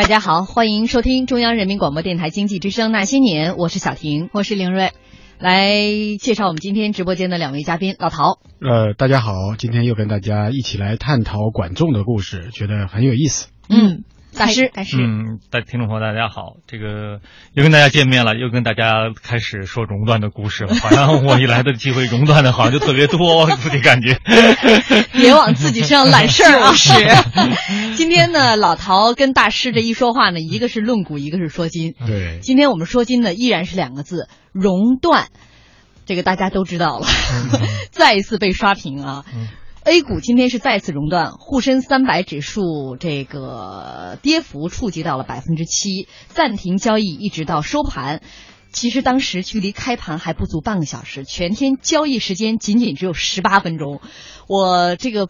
大家好，欢迎收听中央人民广播电台经济之声《那些年》，我是小婷，我是凌瑞，来介绍我们今天直播间的两位嘉宾，老陶。呃，大家好，今天又跟大家一起来探讨管仲的故事，觉得很有意思。嗯。大师，大师，嗯，大听众朋友大家好，这个又跟大家见面了，又跟大家开始说熔断的故事了。好像我一来的机会，熔断的好像就特别多，自己感觉。别往自己身上揽事儿啊！是。今天呢，老陶跟大师这一说话呢，一个是论古，一个是说今。对。今天我们说今呢，依然是两个字：熔断。这个大家都知道了，再一次被刷屏啊。A 股今天是再次熔断，沪深三百指数这个跌幅触及到了百分之七，暂停交易一直到收盘。其实当时距离开盘还不足半个小时，全天交易时间仅仅只有十八分钟。我这个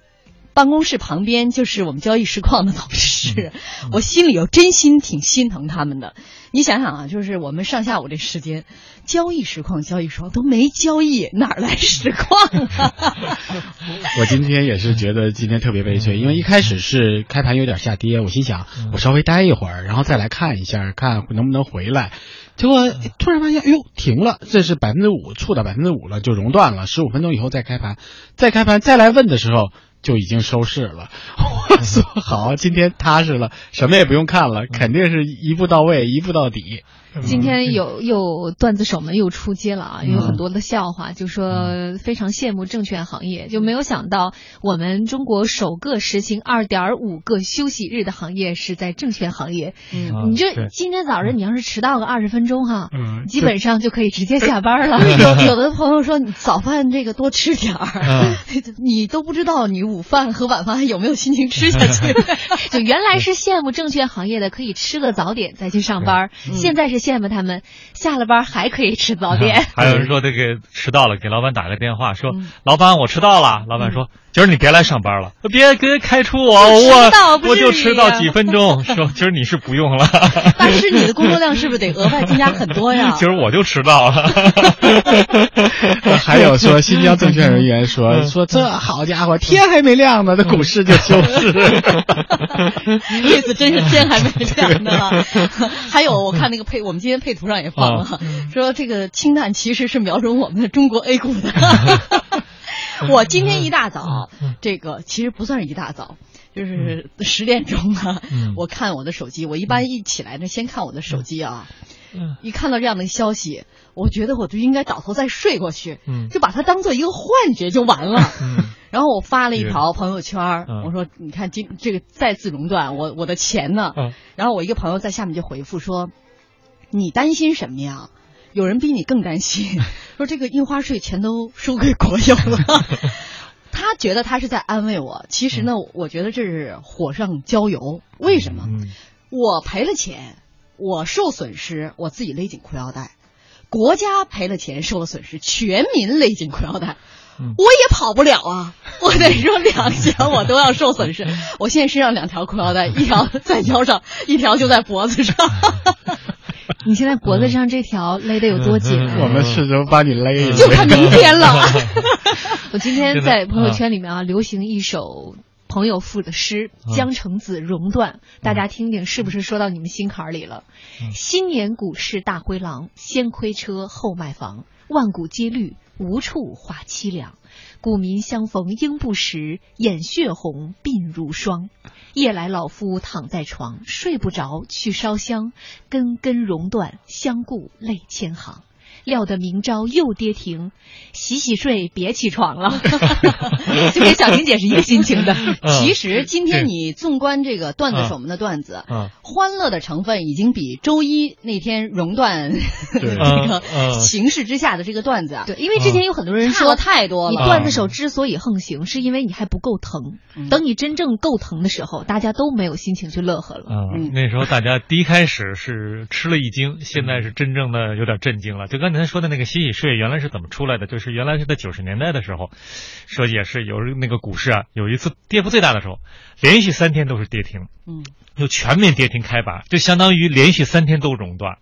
办公室旁边就是我们交易实况的同事，我心里又真心挺心疼他们的。你想想啊，就是我们上下午这时间，交易实况、交易双都没交易，哪来实况啊？我今天也是觉得今天特别悲催，因为一开始是开盘有点下跌，我心想我稍微待一会儿，然后再来看一下，看能不能回来。结果突然发现，哎呦，停了，这是百分之五，触到百分之五了，就熔断了。十五分钟以后再开盘，再开盘再来问的时候。就已经收市了，我说好，今天踏实了，什么也不用看了，肯定是一步到位，一步到底。今天有 又段子手们又出街了啊，有很多的笑话，就说非常羡慕证券行业，就没有想到我们中国首个实行二点五个休息日的行业是在证券行业。嗯，你这今天早上你要是迟到个二十分钟哈，嗯，基本上就可以直接下班了。有 有的朋友说你早饭这个多吃点儿，你都不知道你午饭和晚饭还有没有心情吃下去。就原来是羡慕证券行业的可以吃个早点再去上班，现在是。羡慕他们下了班还可以吃早点。还有人说这个迟到了，给老板打个电话说：“老板，我迟到了。”老板说。今儿你别来上班了，别别开除我，我我就迟到几分钟。说今儿你是不用了。但是你的工作量是不是得额外增加很多呀？今 儿我就迟到了。还有说新疆证券人员说说这好家伙，天还没亮呢，这股市就休市。意思真是天还没亮呢。还有我看那个配，我们今天配图上也放了，说这个氢弹其实是瞄准我们的中国 A 股的。我今天一大早，这个其实不算是一大早，就是十点钟啊。我看我的手机，我一般一起来呢，先看我的手机啊。一看到这样的消息，我觉得我就应该倒头再睡过去，就把它当做一个幻觉就完了。然后我发了一条朋友圈，我说：“你看今这个再次熔断，我我的钱呢？”然后我一个朋友在下面就回复说：“你担心什么呀？”有人比你更担心，说这个印花税全都收给国有了。他觉得他是在安慰我，其实呢，我觉得这是火上浇油。为什么？我赔了钱，我受损失，我自己勒紧裤腰带；国家赔了钱，受了损失，全民勒紧裤腰带。我也跑不了啊！我得说两项我都要受损失。我现在身上两条裤腰带，一条在腰上，一条就在脖子上。你现在脖子上这条勒得有多紧？我们试着把你勒。就看明天了。我今天在朋友圈里面啊，流行一首朋友赋的诗《江城子·熔断》，大家听听是不是说到你们心坎里了？新年股市大灰狼，先亏车后卖房，万古皆绿，无处话凄凉。古民相逢应不识，眼血红鬓如霜。夜来老夫躺在床，睡不着去烧香，根根熔断，相顾泪千行。料得明朝又跌停，洗洗睡，别起床了。就跟小婷姐是一个心情的。其实今天你纵观这个段子手们的段子，欢乐的成分已经比周一那天熔断 这个形势之下的这个段子啊，对，因为之前有很多人说太多了。你段子手之所以横行，是因为你还不够疼。等你真正够疼的时候，大家都没有心情去乐呵了。嗯，那时候大家第一开始是吃了一惊，现在是真正的有点震惊了。就跟刚才说的那个洗洗睡原来是怎么出来的？就是原来是在九十年代的时候，说也是有那个股市啊，有一次跌幅最大的时候，连续三天都是跌停，嗯，就全面跌停开板，就相当于连续三天都熔断，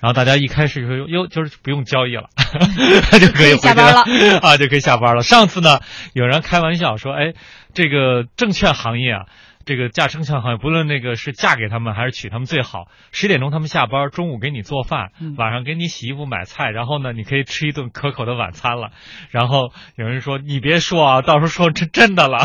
然后大家一开始说哟，就是不用交易了，就可以下班了 啊，就可以下班了。上次呢，有人开玩笑说，哎，这个证券行业啊。这个嫁生相好像不论那个是嫁给他们还是娶他们最好。十点钟他们下班，中午给你做饭，晚上给你洗衣服买菜，然后呢，你可以吃一顿可口的晚餐了。然后有人说你别说啊，到时候说真真的了。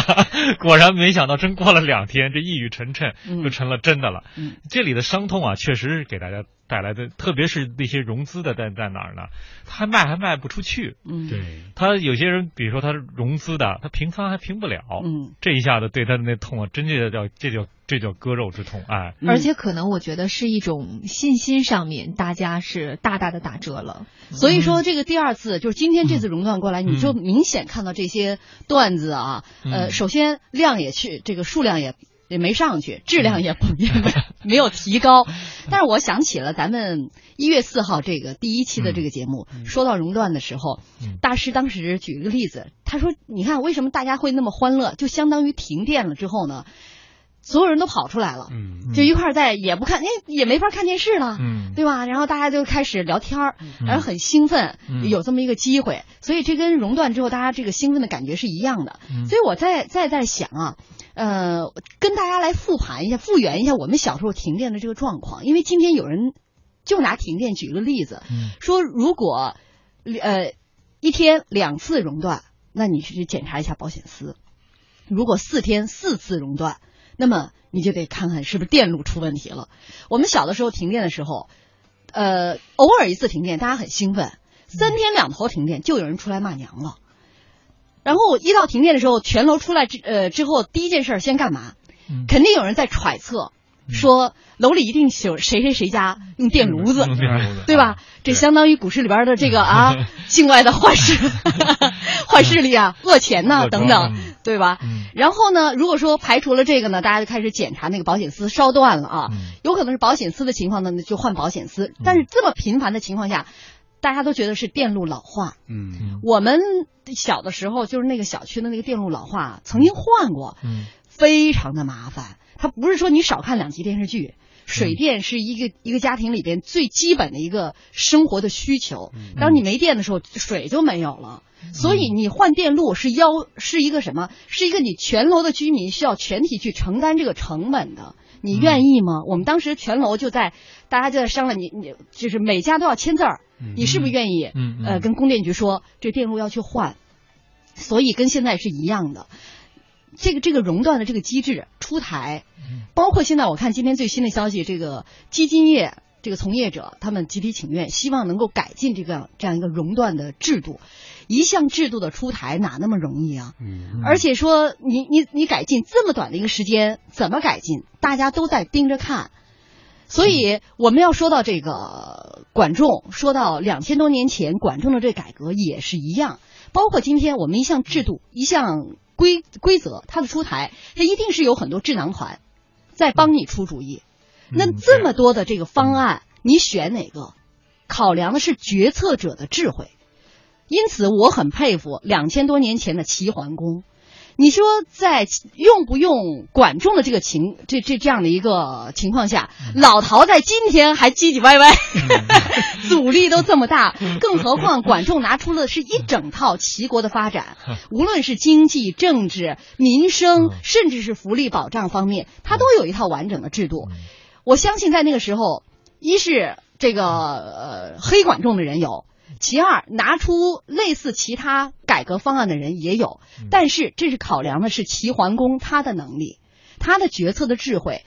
果然没想到，真过了两天，这一语成谶，就成了真的了。这里的伤痛啊，确实是给大家。带来的，特别是那些融资的在在哪儿呢？他卖还卖不出去。嗯，对。他有些人，比如说他融资的，他平仓还平不了。嗯，这一下子对他的那痛啊，真的叫这叫这叫割肉之痛。哎，而且可能我觉得是一种信心上面，大家是大大的打折了。所以说这个第二次就是今天这次熔断过来，你就明显看到这些段子啊，呃，首先量也去，这个数量也。也没上去，质量也不也没没有提高。但是我想起了咱们一月四号这个第一期的这个节目，说到熔断的时候，大师当时举了个例子，他说：“你看为什么大家会那么欢乐？就相当于停电了之后呢，所有人都跑出来了，就一块在也不看，哎，也没法看电视了，对吧？然后大家就开始聊天儿，然后很兴奋，有这么一个机会。所以这跟熔断之后大家这个兴奋的感觉是一样的。所以我在在在想啊。”呃，跟大家来复盘一下、复原一下我们小时候停电的这个状况。因为今天有人就拿停电举个例子，说如果呃一天两次熔断，那你去检查一下保险丝；如果四天四次熔断，那么你就得看看是不是电路出问题了。我们小的时候停电的时候，呃，偶尔一次停电，大家很兴奋；三天两头停电，就有人出来骂娘了。然后一到停电的时候，全楼出来之呃之后，第一件事先干嘛？肯定有人在揣测，说楼里一定有谁谁谁家用电炉子，对吧？这相当于股市里边的这个啊，境外的坏势 坏势力啊，恶钱呐等等，对吧？然后呢，如果说排除了这个呢，大家就开始检查那个保险丝烧断了啊，有可能是保险丝的情况呢，就换保险丝。但是这么频繁的情况下。大家都觉得是电路老化，嗯，我们小的时候就是那个小区的那个电路老化，曾经换过，嗯，非常的麻烦。它不是说你少看两集电视剧，水电是一个一个家庭里边最基本的一个生活的需求。当你没电的时候，水就没有了，所以你换电路是要是一个什么？是一个你全楼的居民需要全体去承担这个成本的。你愿意吗？我们当时全楼就在，大家就在商量，你你就是每家都要签字儿，你是不是愿意？呃，跟供电局说这电路要去换，所以跟现在是一样的。这个这个熔断的这个机制出台，包括现在我看今天最新的消息，这个基金业这个从业者他们集体请愿，希望能够改进这个这样一个熔断的制度。一项制度的出台哪那么容易啊？嗯，而且说你你你改进这么短的一个时间，怎么改进？大家都在盯着看，所以我们要说到这个管仲，说到两千多年前管仲的这改革也是一样，包括今天我们一项制度、一项规规则，它的出台，它一定是有很多智囊团在帮你出主意。那这么多的这个方案，你选哪个？考量的是决策者的智慧。因此，我很佩服两千多年前的齐桓公。你说，在用不用管仲的这个情这这这样的一个情况下，老陶在今天还唧唧歪歪，阻力都这么大，更何况管仲拿出了是一整套齐国的发展，无论是经济、政治、民生，甚至是福利保障方面，他都有一套完整的制度。我相信在那个时候，一是这个呃黑管仲的人有。其二，拿出类似其他改革方案的人也有，但是这是考量的是齐桓公他的能力，他的决策的智慧。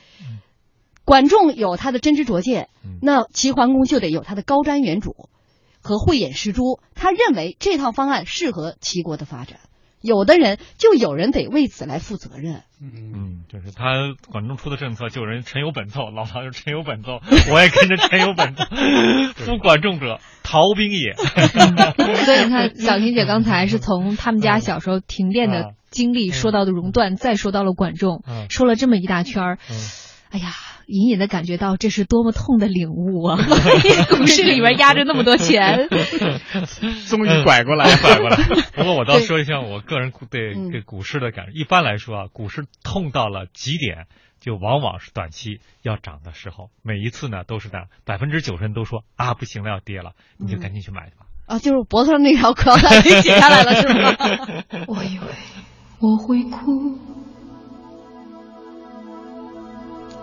管仲有他的真知灼见，那齐桓公就得有他的高瞻远瞩和慧眼识珠。他认为这套方案适合齐国的发展。有的人就有人得为此来负责任。嗯，就是他管仲出的政策，就有人臣有本奏，老唐就臣有本奏，我也跟着臣有本奏。夫管仲者，逃兵也。所以你看，小婷姐刚才是从他们家小时候停电的经历说到的熔断，再说到了管仲，说了这么一大圈儿。哎呀。隐隐的感觉到这是多么痛的领悟啊！股市里面压着那么多钱，终于拐过来，拐过来。不过我倒说一下我个人对对股市的感受。一般来说啊，股市痛到了极点，就往往是短期要涨的时候。每一次呢都是的，百分之九十人都说啊不行了要跌了，你就赶紧去买去吧。啊，就是脖子上那条裤带给解下来了是吗？我以为我会哭。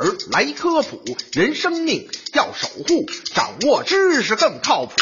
儿来科普，人生命要守护，掌握知识更靠谱。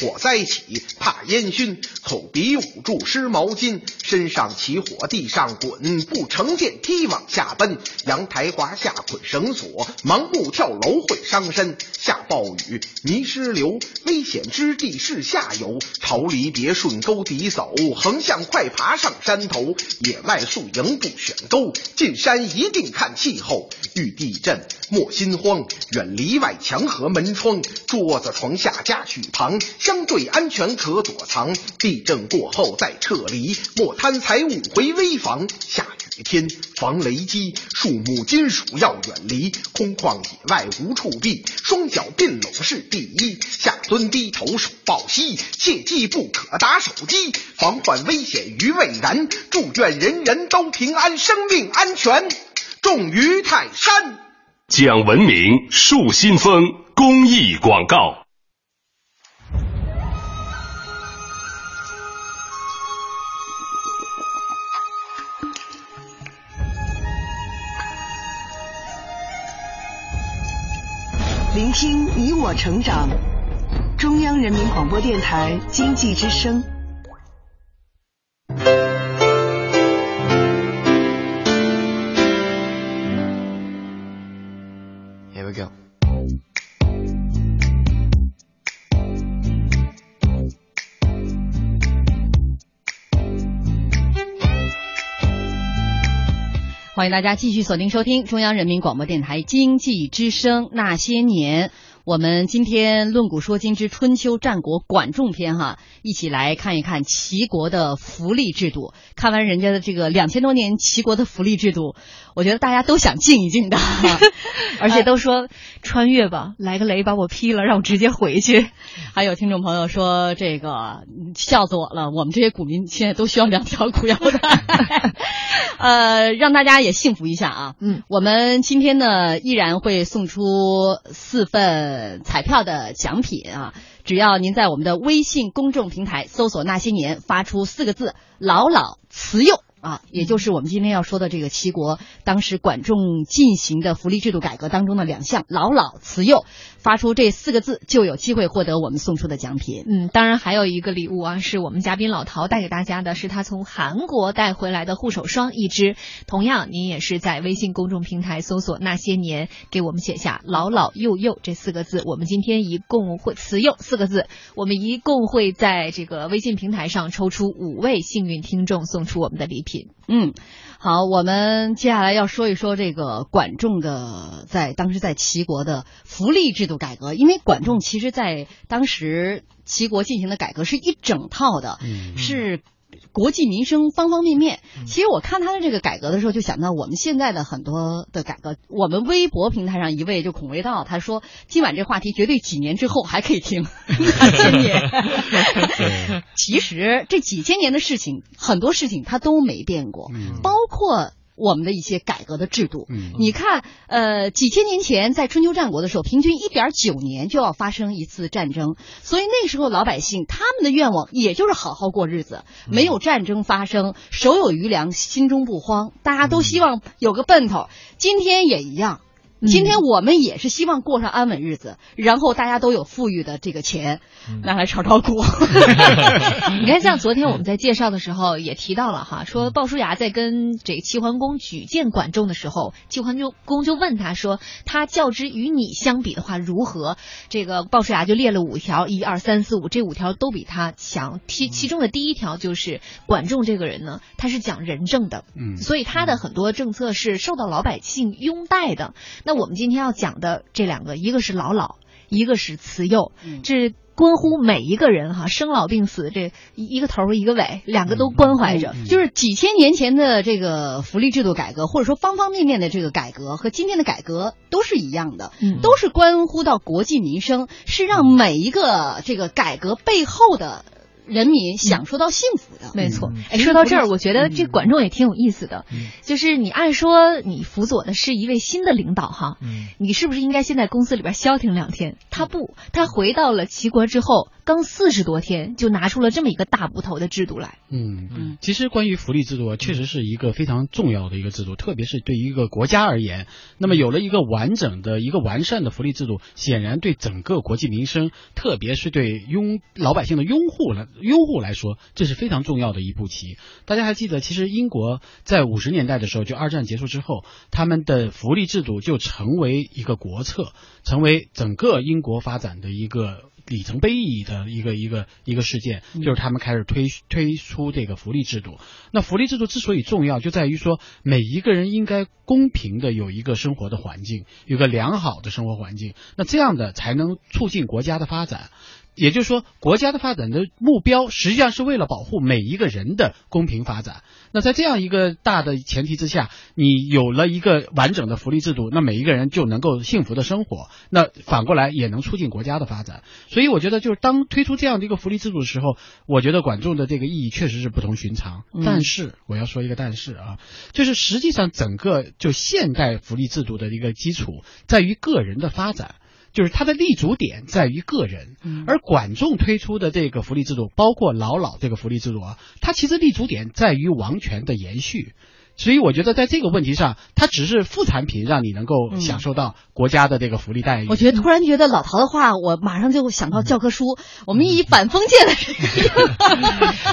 火灾起，怕烟熏，口鼻捂住湿毛巾，身上起火，地上滚，不乘电梯往下奔，阳台滑下捆绳索，盲目跳楼会伤身。下暴雨，泥石流，危险之地是下游，逃离别顺沟底走，横向快爬上山头。野外宿营不选沟，进山一定看气候。遇地震莫心慌，远离外墙和门窗，桌子床下家具旁。相对安全可躲藏，地震过后再撤离，莫贪财物回危房。下雨天防雷击，树木金属要远离，空旷野外无处避，双脚并拢是第一。下蹲低头手抱膝，切记不可打手机，防患危险于未然。祝愿人人都平安，生命安全重于泰山。讲文明树新风公益广告。聆听你我成长，中央人民广播电台经济之声。Here we go. 欢迎大家继续锁定收听中央人民广播电台经济之声那些年。我们今天论古说今之春秋战国管仲篇哈，一起来看一看齐国的福利制度。看完人家的这个两千多年齐国的福利制度，我觉得大家都想静一静的，而且都说穿越吧，来个雷把我劈了，让我直接回去。还有听众朋友说这个笑死我了，我们这些股民现在都需要两条裤腰带。呃，让大家也幸福一下啊。嗯，我们今天呢依然会送出四份彩票的奖品啊，只要您在我们的微信公众平台搜索“那些年”，发出四个字“老老慈幼”。啊，也就是我们今天要说的这个齐国当时管仲进行的福利制度改革当中的两项“老老慈幼”，发出这四个字就有机会获得我们送出的奖品。嗯，当然还有一个礼物啊，是我们嘉宾老陶带给大家的，是他从韩国带回来的护手霜一支。同样，您也是在微信公众平台搜索“那些年”，给我们写下“老老幼幼”这四个字。我们今天一共会“慈幼”四个字，我们一共会在这个微信平台上抽出五位幸运听众，送出我们的礼品。嗯，好，我们接下来要说一说这个管仲的在当时在齐国的福利制度改革，因为管仲其实在当时齐国进行的改革是一整套的，嗯是。国计民生方方面面，其实我看他的这个改革的时候，就想到我们现在的很多的改革。我们微博平台上一位就孔维道，他说今晚这话题绝对几年之后还可以听，那些年。其实这几千年的事情，很多事情它都没变过，包括。我们的一些改革的制度，嗯你看，呃，几千年前在春秋战国的时候，平均一点九年就要发生一次战争，所以那时候老百姓他们的愿望也就是好好过日子，没有战争发生，手有余粮，心中不慌，大家都希望有个奔头。今天也一样。今天我们也是希望过上安稳日子，然后大家都有富裕的这个钱，拿来炒炒股。你看，像昨天我们在介绍的时候也提到了哈，说鲍叔牙在跟这个齐桓公举荐管仲的时候，齐桓公就问他说，他较之与你相比的话如何？这个鲍叔牙就列了五条，一二三四五，这五条都比他强。其其中的第一条就是管仲这个人呢，他是讲仁政的，嗯，所以他的很多政策是受到老百姓拥戴的。那我们今天要讲的这两个，一个是老老，一个是慈幼，这关乎每一个人哈，生老病死这一个头一个尾，两个都关怀着。就是几千年前的这个福利制度改革，或者说方方面面的这个改革，和今天的改革都是一样的，都是关乎到国计民生，是让每一个这个改革背后的。人民享受到幸福的，没错。哎，说到这儿，我觉得这管仲也挺有意思的。就是你按说你辅佐的是一位新的领导哈，你是不是应该先在公司里边消停两天？他不，他回到了齐国之后，刚四十多天就拿出了这么一个大部头的制度来。嗯嗯，其实关于福利制度，确实是一个非常重要的一个制度，特别是对于一个国家而言。那么有了一个完整的一个完善的福利制度，显然对整个国计民生，特别是对拥老百姓的拥护了。用户来说，这是非常重要的一步棋。大家还记得，其实英国在五十年代的时候，就二战结束之后，他们的福利制度就成为一个国策，成为整个英国发展的一个里程碑意义的一个一个一个事件，就是他们开始推推出这个福利制度。那福利制度之所以重要，就在于说每一个人应该公平的有一个生活的环境，有个良好的生活环境，那这样的才能促进国家的发展。也就是说，国家的发展的目标实际上是为了保护每一个人的公平发展。那在这样一个大的前提之下，你有了一个完整的福利制度，那每一个人就能够幸福的生活。那反过来也能促进国家的发展。所以我觉得，就是当推出这样的一个福利制度的时候，我觉得管仲的这个意义确实是不同寻常。但是我要说一个但是啊，就是实际上整个就现代福利制度的一个基础在于个人的发展。就是它的立足点在于个人，而管仲推出的这个福利制度，包括老老这个福利制度啊，它其实立足点在于王权的延续。所以我觉得在这个问题上，它只是副产品，让你能够享受到国家的这个福利待遇。我觉得突然觉得老陶的话，我马上就想到教科书。我们以反封建的，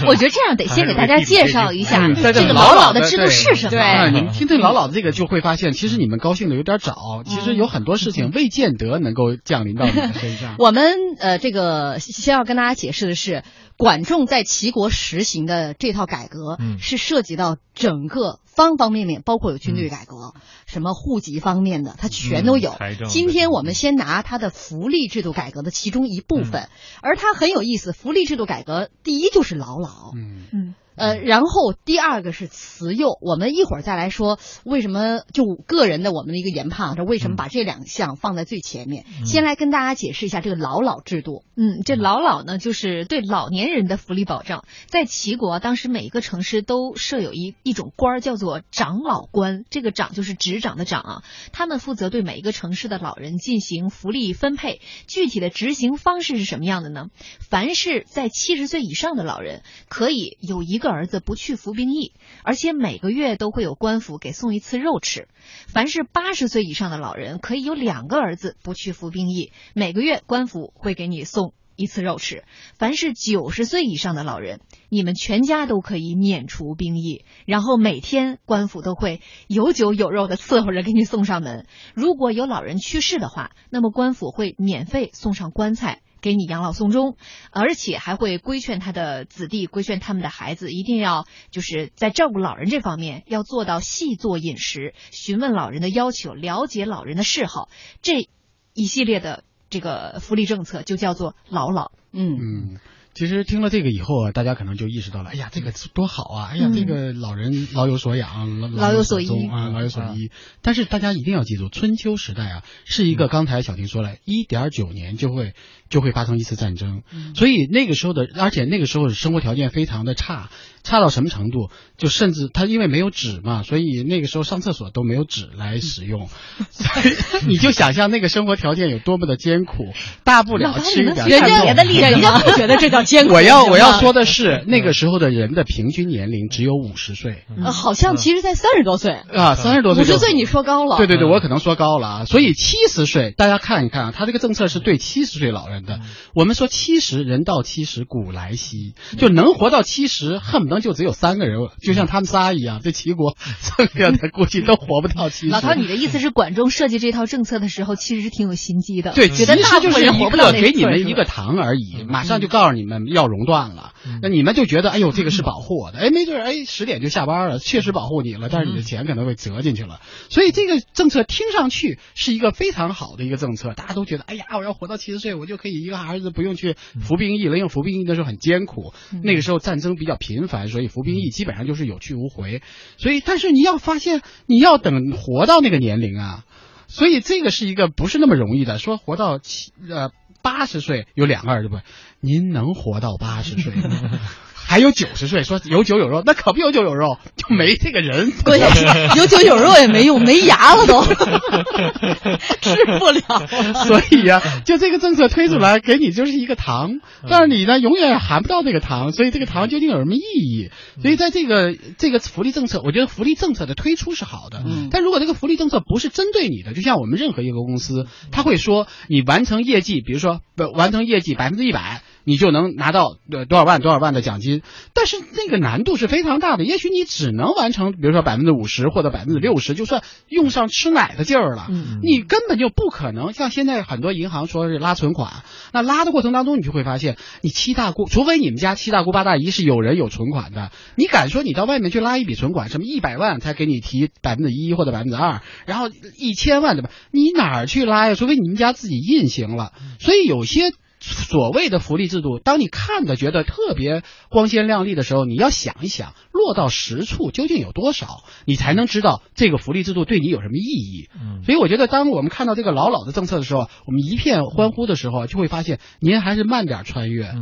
我觉得这样得先给大家介绍一下 这个老老的制度是什么。对，你们听听老老的这个，就会发现，其实你们高兴的有点早。其实有很多事情未见得能够降临到你们身上。我们呃，这个先要跟大家解释的是。管仲在齐国实行的这套改革，是涉及到整个方方面面，包括有军队改革，什么户籍方面的，它全都有。今天我们先拿他的福利制度改革的其中一部分，而它很有意思。福利制度改革第一就是老老，嗯嗯。呃，然后第二个是慈幼，我们一会儿再来说为什么就个人的我们的一个研判，这为什么把这两项放在最前面？先来跟大家解释一下这个老老制度。嗯，这老老呢，就是对老年人的福利保障。在齐国，当时每一个城市都设有一一种官儿，叫做长老官。这个长就是执掌的长啊，他们负责对每一个城市的老人进行福利分配。具体的执行方式是什么样的呢？凡是在七十岁以上的老人，可以有一。个儿子不去服兵役，而且每个月都会有官府给送一次肉吃。凡是八十岁以上的老人，可以有两个儿子不去服兵役，每个月官府会给你送一次肉吃。凡是九十岁以上的老人，你们全家都可以免除兵役，然后每天官府都会有酒有肉的伺候着给你送上门。如果有老人去世的话，那么官府会免费送上棺材。给你养老送终，而且还会规劝他的子弟，规劝他们的孩子，一定要就是在照顾老人这方面要做到细做饮食，询问老人的要求，了解老人的嗜好，这一系列的这个福利政策就叫做老老。嗯嗯。其实听了这个以后啊，大家可能就意识到了，哎呀，这个多好啊！哎呀，这个老人老有所养，老有所依啊，老有所依。但是大家一定要记住，春秋时代啊，是一个刚才小婷说了，一点九年就会就会发生一次战争，所以那个时候的，而且那个时候生活条件非常的差。差到什么程度？就甚至他因为没有纸嘛，所以那个时候上厕所都没有纸来使用。所以你就想象那个生活条件有多么的艰苦，大不了吃一点。人家人家不觉得这叫艰苦。我要我要说的是，那个时候的人的平均年龄只有五十岁。呃，好像其实在三十多岁啊，三十多岁。五十岁你说高了。对对对，我可能说高了啊。所以七十岁，大家看一看啊，他这个政策是对七十岁老人的。我们说七十人到七十古来稀，就能活到七十，恨不得就只有三个人，就像他们仨一样，这齐国剩下的估计都活不到七十。老陶，你的意思是管仲设计这套政策的时候，其实是挺有心机的。对，觉得其实就是活不到给你们一个糖而已，马上就告诉你们要熔断了，那你们就觉得哎呦这个是保护我的，哎没准哎十点就下班了，确实保护你了，但是你的钱可能会折进去了。所以这个政策听上去是一个非常好的一个政策，大家都觉得哎呀我要活到七十岁，我就可以一个儿子不用去服兵役了，因为服兵役的时候很艰苦，那个时候战争比较频繁，所以服兵役基本上就是有去无回。所以但是你要发现你要等活到那个年龄啊。所以这个是一个不是那么容易的。说活到七呃八十岁有两个儿子不？您能活到八十岁吗？还有九十岁，说有酒有肉，那可不有酒有肉，就没这个人。关键是有酒有肉也没用，没牙了都，吃不了。所以呀，就这个政策推出来，给你就是一个糖，但是你呢永远含不到这个糖，所以这个糖究竟有什么意义？所以在这个这个福利政策，我觉得福利政策的推出是好的，但如果这个福利政策不是针对你的，就像我们任何一个公司，他会说你完成业绩，比如说完成业绩百分之一百。你就能拿到呃多少万多少万的奖金，但是那个难度是非常大的。也许你只能完成，比如说百分之五十或者百分之六十，就算用上吃奶的劲儿了，你根本就不可能像现在很多银行说是拉存款，那拉的过程当中，你就会发现，你七大姑，除非你们家七大姑八大姨是有人有存款的，你敢说你到外面去拉一笔存款，什么一百万才给你提百分之一或者百分之二，然后一千万对吧？你哪儿去拉呀？除非你们家自己印行了。所以有些。所谓的福利制度，当你看的觉得特别光鲜亮丽的时候，你要想一想，落到实处究竟有多少，你才能知道这个福利制度对你有什么意义。嗯，所以我觉得，当我们看到这个老老的政策的时候，我们一片欢呼的时候，就会发现您还是慢点穿越，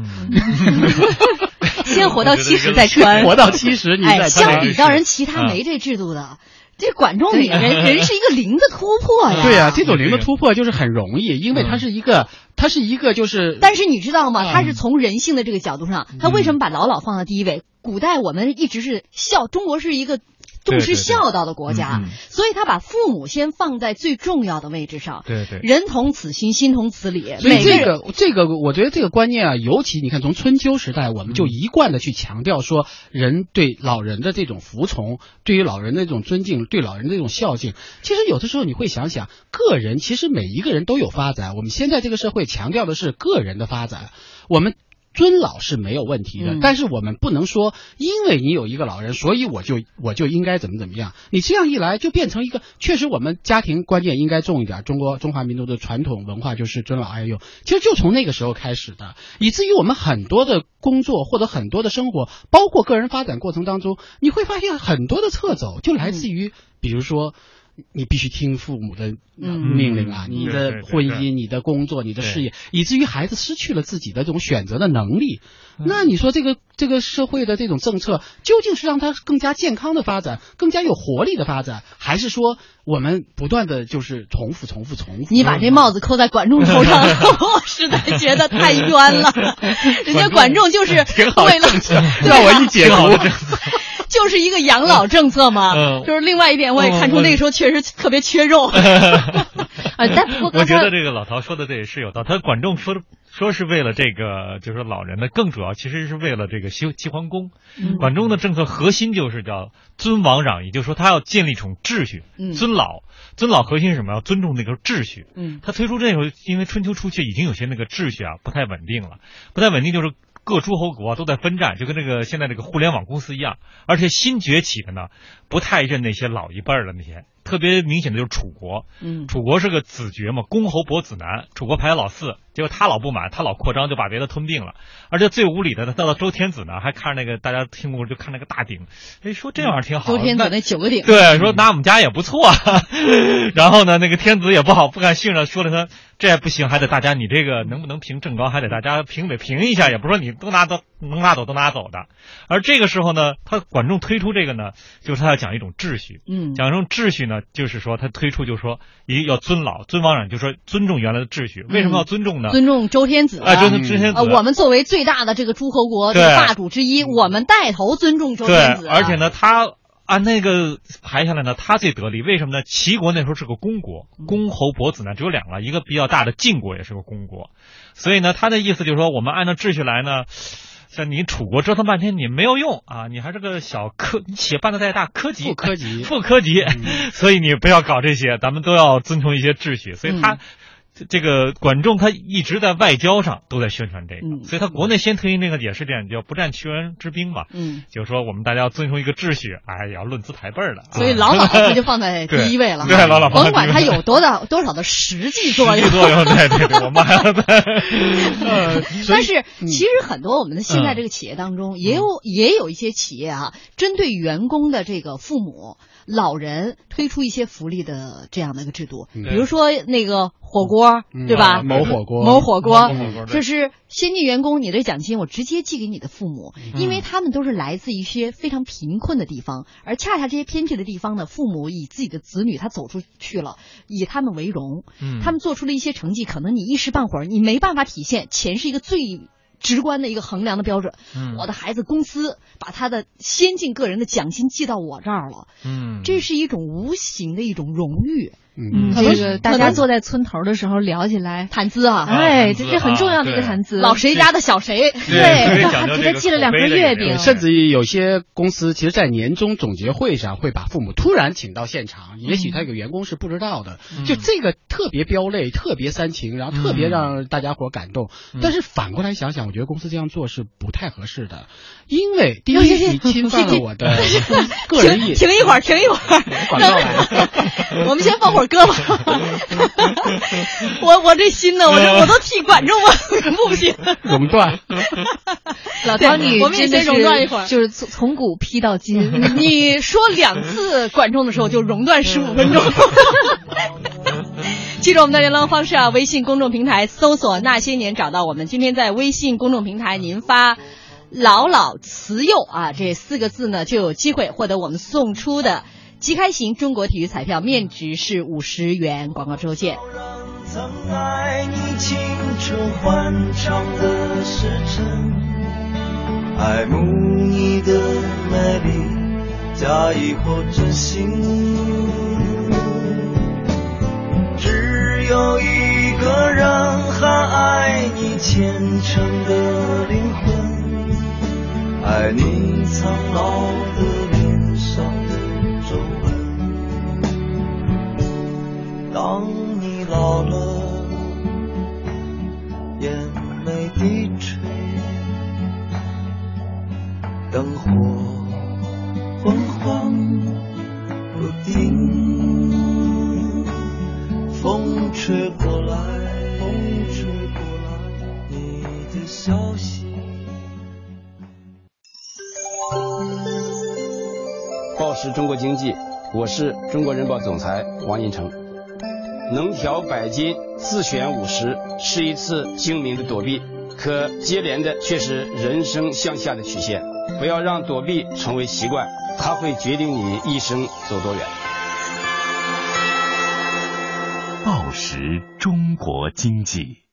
先活到七十再穿，活到七十你再穿。相比当人，其他没这制度的。这管仲里人人是一个零的突破呀！对呀，这种零的突破就是很容易，因为它是一个，它是一个就是。但是你知道吗？他是从人性的这个角度上，他为什么把老老放在第一位？古代我们一直是孝，中国是一个。重视孝道的国家，所以他把父母先放在最重要的位置上。对对，人同此心，心同此理。所以这个这个，我觉得这个观念啊，尤其你看，从春秋时代，我们就一贯的去强调说，人对老人的这种服从，对于老人的这种尊敬，对老人的这种孝敬。其实有的时候你会想想，个人其实每一个人都有发展。我们现在这个社会强调的是个人的发展，我们。尊老是没有问题的，但是我们不能说，因为你有一个老人，所以我就我就应该怎么怎么样。你这样一来，就变成一个确实我们家庭观念应该重一点。中国中华民族的传统文化就是尊老爱幼，其实就从那个时候开始的，以至于我们很多的工作或者很多的生活，包括个人发展过程当中，你会发现很多的侧走就来自于，比如说。你必须听父母的命令啊！你的婚姻、你的工作、你的事业，以至于孩子失去了自己的这种选择的能力。那你说这个这个社会的这种政策，究竟是让他更加健康的发展、更加有活力的发展，还是说我们不断的就是重复、重复、重复？你把这帽子扣在管仲头上，我实在觉得太冤了。人家管仲就是 为了让我一解读。就是一个养老政策嘛，就是另外一点，我也看出那个时候确实特别缺肉。啊，但不过我觉得这个老陶说的这也是有道理。他管仲说的说是为了这个，就是老人呢，更主要其实是为了这个修齐桓公。管仲的政策核心就是叫尊王攘夷，就是说他要建立一种秩序。尊老，尊老核心是什么？要尊重那个秩序。嗯，他推出这时候，因为春秋初期已经有些那个秩序啊不太稳定了，不太稳定就是。各诸侯国都在分战，就跟这个现在这个互联网公司一样，而且新崛起的呢，不太认那些老一辈儿的那些。特别明显的就是楚国，嗯，楚国是个子爵嘛，公侯伯子男，楚国排老四，结果他老不满，他老扩张，就把别的吞并了。而且最无理的呢，到了周天子呢，还看着那个大家听故事就看那个大鼎，哎，说这玩意儿挺好。周天子那九个鼎，对，说拿我们家也不错。然后呢，那个天子也不好，不敢信任，说了他这不行，还得大家你这个能不能评正高，还得大家评委评一下，也不是说你都拿走能拿走都拿走的。而这个时候呢，他管仲推出这个呢，就是他要讲一种秩序，嗯，讲一种秩序呢。就是说，他推出就说，一要尊老、尊王攘，就说尊重原来的秩序。为什么要尊重呢？重的。尊重周天子啊，尊重周天子。呃，我们作为最大的这个诸侯国的霸主之一，我们带头尊重周天子。对，而且呢，他按那个排下来呢，他最得力。为什么呢？齐国那时候是个公国，公侯伯子呢只有两个，一个比较大的晋国也是个公国，所以呢，他的意思就是说，我们按照秩序来呢。像你楚国折腾半天你没有用啊，你还是个小科，你企业办的再大，科级副科级 副科级，所以你不要搞这些，咱们都要遵从一些秩序。所以他。这个管仲他一直在外交上都在宣传这个，所以他国内先推行这个也是这样，叫不战屈人之兵嘛。嗯，就是说我们大家要遵从一个秩序，哎，也要论资排辈的。所以老老他就放在 第一位了。对，老老甭管他有多大多少的实际作用。作用，对对对，我们还要在。但是其实很多我们的现在这个企业当中，也有也有一些企业啊，针对员工的这个父母。老人推出一些福利的这样的一个制度，比如说那个火锅，对吧？某火锅，某火锅，就是先进员工，你的奖金我直接寄给你的父母，因为他们都是来自一些非常贫困的地方，而恰恰这些偏僻的地方呢，父母以自己的子女他走出去了，以他们为荣，他们做出了一些成绩，可能你一时半会儿你没办法体现，钱是一个最。直观的一个衡量的标准。嗯，我的孩子公司把他的先进个人的奖金寄到我这儿了。嗯，这是一种无形的一种荣誉。嗯，这个大家坐在村头的时候聊起来谈资啊，哎，这这很重要的一个谈资。老谁家的小谁，对，他给他寄了两盒月饼。甚至有些公司，其实，在年终总结会上会把父母突然请到现场，也许他有个员工是不知道的，就这个特别飙泪，特别煽情，然后特别让大家伙感动。但是反过来想想，我觉得公司这样做是不太合适的，因为 第一，你侵犯了我的 个人意。停一会儿，停一会儿，广告来了，我们先放会儿。胳膊，我我这心呢，我这我都替管仲啊，不行，熔断。老唐，你我们也先熔断一会儿，就是从从古批到今。你说两次管仲的时候就熔断十五分钟。记住我们的联络方式啊，微信公众平台搜索“那些年”找到我们。今天在微信公众平台您发“老老慈幼”啊这四个字呢，就有机会获得我们送出的。即开型中国体育彩票面值是五十元。广告之后见。曾爱你青春欢畅的时辰，爱慕你的美丽，假意或真心。只有一个人还爱你虔诚的灵魂，爱你苍老的脸当你老了，眼泪低垂，灯火昏黄不定，风吹过来，风吹过来，你的消息。报时中国经济，我是中国人保总裁王银成。能调百金，自选五十，是一次精明的躲避。可接连的却是人生向下的曲线。不要让躲避成为习惯，它会决定你一生走多远。报时中国经济，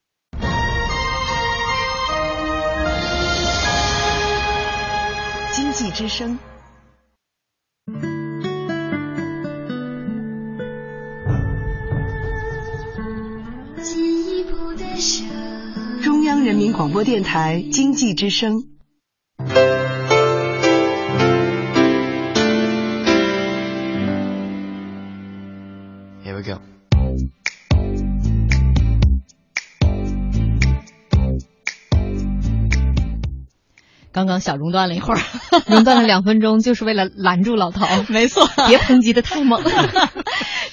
经济之声。中央人民广播电台经济之声。Here we go。刚刚小熔断了一会儿，熔断了两分钟，就是为了拦住老陶。没错，别抨击的太猛。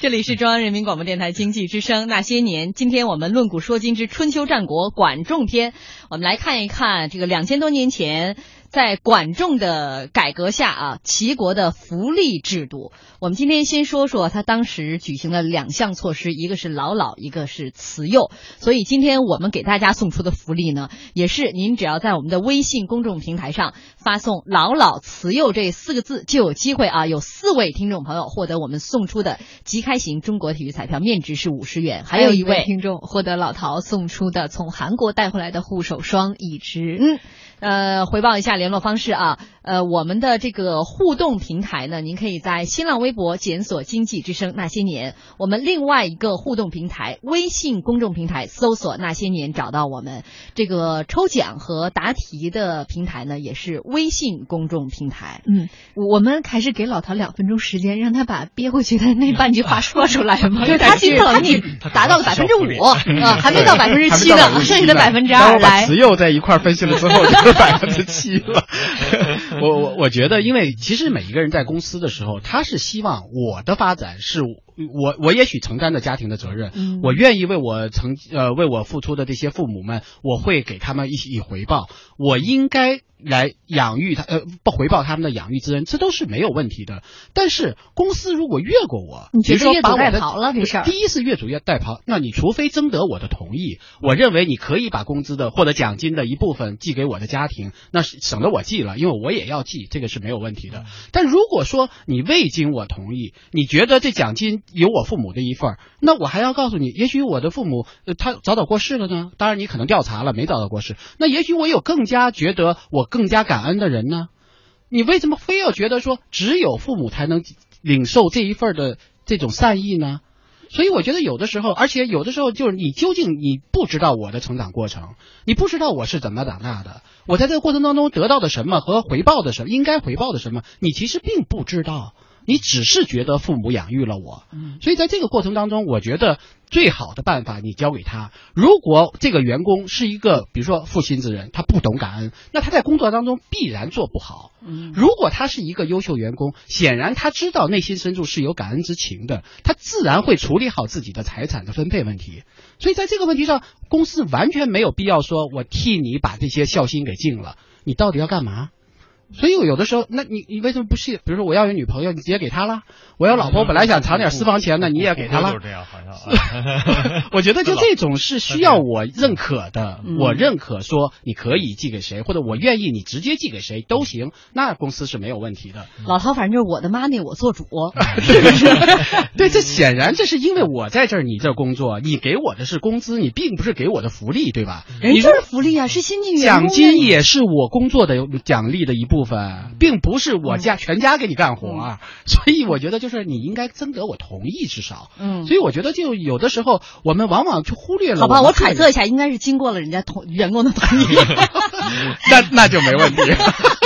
这里是中央人民广播电台经济之声那些年，今天我们论古说今之春秋战国管仲篇，我们来看一看这个两千多年前。在管仲的改革下啊，齐国的福利制度。我们今天先说说他当时举行了两项措施，一个是老老，一个是慈幼。所以今天我们给大家送出的福利呢，也是您只要在我们的微信公众平台上发送“老老慈幼”这四个字，就有机会啊，有四位听众朋友获得我们送出的即开型中国体育彩票，面值是五十元。还有一位听众获得老陶送出的从韩国带回来的护手霜一支。嗯。呃，回报一下联络方式啊，呃，我们的这个互动平台呢，您可以在新浪微博检索“经济之声那些年”，我们另外一个互动平台微信公众平台搜索“那些年”找到我们。这个抽奖和答题的平台呢，也是微信公众平台。嗯，我们还是给老陶两分钟时间，让他把憋回去的那半句话说出来嘛。对他其实他你达到了百分之五啊，还没到百分之七呢，剩下的百分之二来。词又在一块分析了之后。百分之七了，我我我觉得，因为其实每一个人在公司的时候，他是希望我的发展是我我也许承担着家庭的责任，我愿意为我曾呃为我付出的这些父母们，我会给他们一以回报，我应该。来养育他，呃，不回报他们的养育之恩，这都是没有问题的。但是公司如果越过我，你觉得越俎代庖了这事儿？第一是越俎代庖，那你除非征得我的同意，我认为你可以把工资的或者奖金的一部分寄给我的家庭，那是省得我寄了，因为我也要寄，这个是没有问题的。但如果说你未经我同意，你觉得这奖金有我父母的一份那我还要告诉你，也许我的父母他早早过世了呢。当然你可能调查了，没早早过世。那也许我有更加觉得我。更加感恩的人呢？你为什么非要觉得说只有父母才能领受这一份的这种善意呢？所以我觉得有的时候，而且有的时候就是你究竟你不知道我的成长过程，你不知道我是怎么长大的，我在这个过程当中得到的什么和回报的什么，应该回报的什么，你其实并不知道。你只是觉得父母养育了我，所以在这个过程当中，我觉得最好的办法你交给他。如果这个员工是一个，比如说负心之人，他不懂感恩，那他在工作当中必然做不好。如果他是一个优秀员工，显然他知道内心深处是有感恩之情的，他自然会处理好自己的财产的分配问题。所以在这个问题上，公司完全没有必要说我替你把这些孝心给尽了，你到底要干嘛？所以我有的时候，那你你为什么不信？比如说我要有女朋友，你直接给她了；我要老婆，本来想藏点私房钱的，你也 给她了。就是这样，好像。我觉得就这种是需要我认可的，我认可说你可以寄给谁，或者我愿意你直接寄给谁都行，那公司是没有问题的。老陶，反正就是我的 money 我做主，是不是？对，这显然这是因为我在这儿，你这工作，你给我的是工资，你并不是给我的福利，对吧？人就是福利啊，是新进员工奖金也是我工作的奖励的一部。部分并不是我家全家给你干活，所以我觉得就是你应该征得我同意至少。嗯，所以我觉得就有的时候我们往往就忽略了。好吧，我揣测一下，应该是经过了人家同员工的同意。那那就没问题，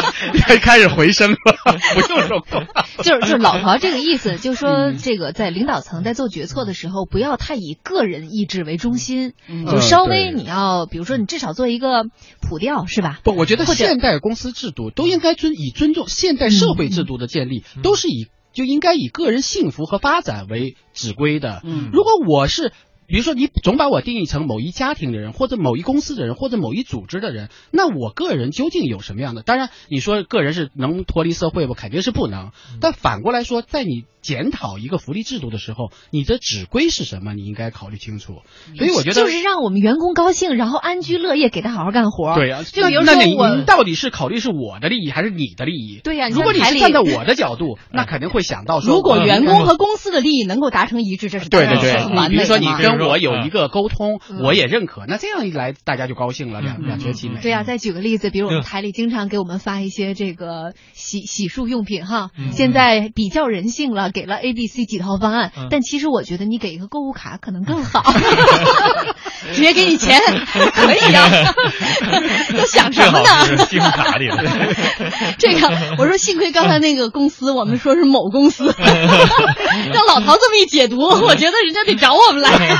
开始回声了，不用说。就是就是老陶这个意思，就是说这个在领导层在做决策的时候，不要太以个人意志为中心，就稍微你要比如说你至少做一个普调是吧？不，我觉得现代公司制度都应。应该尊以尊重现代社会制度的建立，都是以就应该以个人幸福和发展为指归的。嗯，如果我是。比如说，你总把我定义成某一家庭的人，或者某一公司的人，或者某一组织的人，那我个人究竟有什么样的？当然，你说个人是能脱离社会不？肯定是不能。但反过来说，在你检讨一个福利制度的时候，你的指归是什么？你应该考虑清楚。所以我觉得就是让我们员工高兴，然后安居乐业，给他好好干活。对呀，就比如说我到底是考虑是我的利益还是你的利益？对呀，如果你是站在我的角度，那肯定会想到说，如果员工和公司的利益能够达成一致，这是对对对。你比如说，你跟我有一个沟通我也认可，那这样一来大家就高兴了，两两全其美。对呀，再举个例子，比如我们台里经常给我们发一些这个洗洗漱用品哈，现在比较人性了，给了 A、B、C 几套方案，但其实我觉得你给一个购物卡可能更好，直接给你钱 可以啊，都想什么呢？信用卡里了。这个，我说幸亏刚才那个公司我们说是某公司，让老陶这么一解读，我觉得人家得找我们来。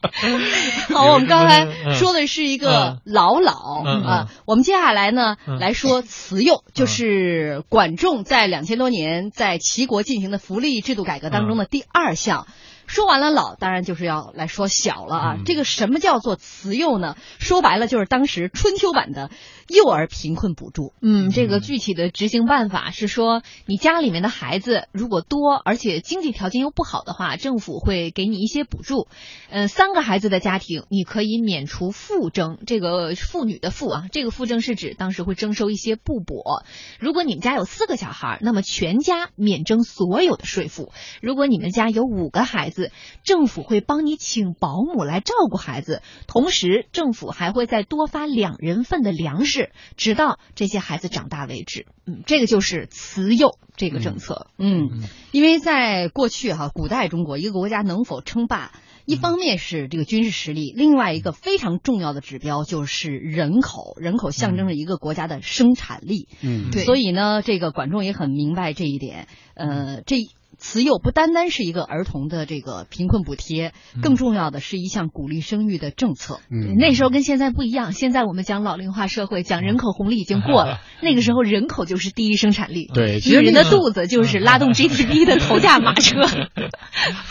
好，我们刚才说的是一个老老啊，我们接下来呢来说慈幼，就是管仲在两千多年在齐国进行的福利制度改革当中的第二项。说完了老，当然就是要来说小了啊。这个什么叫做慈幼呢？说白了就是当时春秋版的幼儿贫困补助。嗯，这个具体的执行办法是说，你家里面的孩子如果多，而且经济条件又不好的话，政府会给你一些补助。嗯、三个孩子的家庭，你可以免除赋征，这个妇女的赋啊，这个赋征是指当时会征收一些布帛。如果你们家有四个小孩，那么全家免征所有的税负。如果你们家有五个孩子，政府会帮你请保姆来照顾孩子，同时政府还会再多发两人份的粮食，直到这些孩子长大为止。嗯，这个就是慈幼这个政策。嗯，因为在过去哈、古代中国一个国家能否称霸，一方面是这个军事实力，另外一个非常重要的指标就是人口，人口象征着一个国家的生产力。嗯对所以呢，这个管仲也很明白这一点。呃，这慈幼不单单是一个儿童的这个贫困补贴，更重要的是一项鼓励生育的政策。嗯那时候跟现在不一样，现在我们讲老龄化社会，讲人口红利已经过了。那个时候人口就是第一生产力，对其女人的肚子就是拉动 GDP 的头架马车。